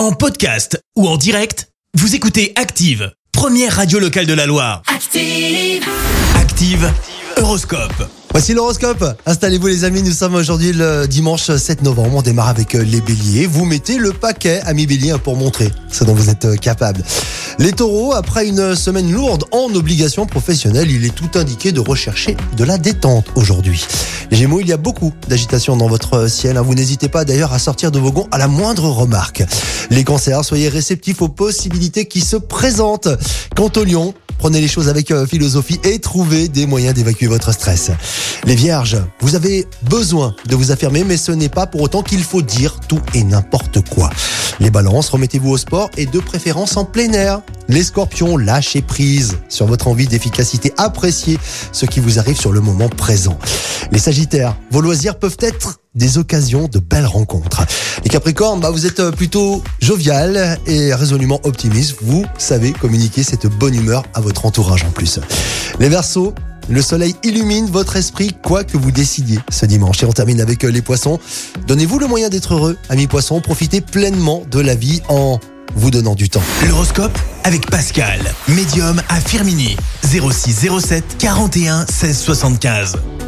En podcast ou en direct, vous écoutez Active, première radio locale de la Loire. Active. Active, Horoscope. Voici l'horoscope. Installez-vous les amis, nous sommes aujourd'hui le dimanche 7 novembre. On démarre avec euh, les béliers. Vous mettez le paquet, amis béliers, pour montrer ce dont vous êtes euh, capable. Les taureaux, après une semaine lourde en obligations professionnelles, il est tout indiqué de rechercher de la détente aujourd'hui. Les gémeaux, il y a beaucoup d'agitation dans votre ciel. hein. Vous n'hésitez pas d'ailleurs à sortir de vos gonds à la moindre remarque. Les cancers, soyez réceptifs aux possibilités qui se présentent. Quant au lion, Prenez les choses avec euh, philosophie et trouvez des moyens d'évacuer votre stress. Les vierges, vous avez besoin de vous affirmer, mais ce n'est pas pour autant qu'il faut dire tout et n'importe quoi. Les balances, remettez-vous au sport et de préférence en plein air. Les scorpions, lâchez prise sur votre envie d'efficacité. Appréciez ce qui vous arrive sur le moment présent. Les sagittaires, vos loisirs peuvent être des occasions de belles rencontres. Les capricornes, bah vous êtes euh, plutôt jovial et résolument optimiste. Vous savez communiquer cette bonne humeur à votre entourage en plus. Les versos, le soleil illumine votre esprit, quoi que vous décidiez ce dimanche. Et on termine avec euh, les poissons. Donnez-vous le moyen d'être heureux, amis poissons. Profitez pleinement de la vie en vous donnant du temps. L'horoscope avec Pascal, médium à Firmini. 06 07 41 16 75.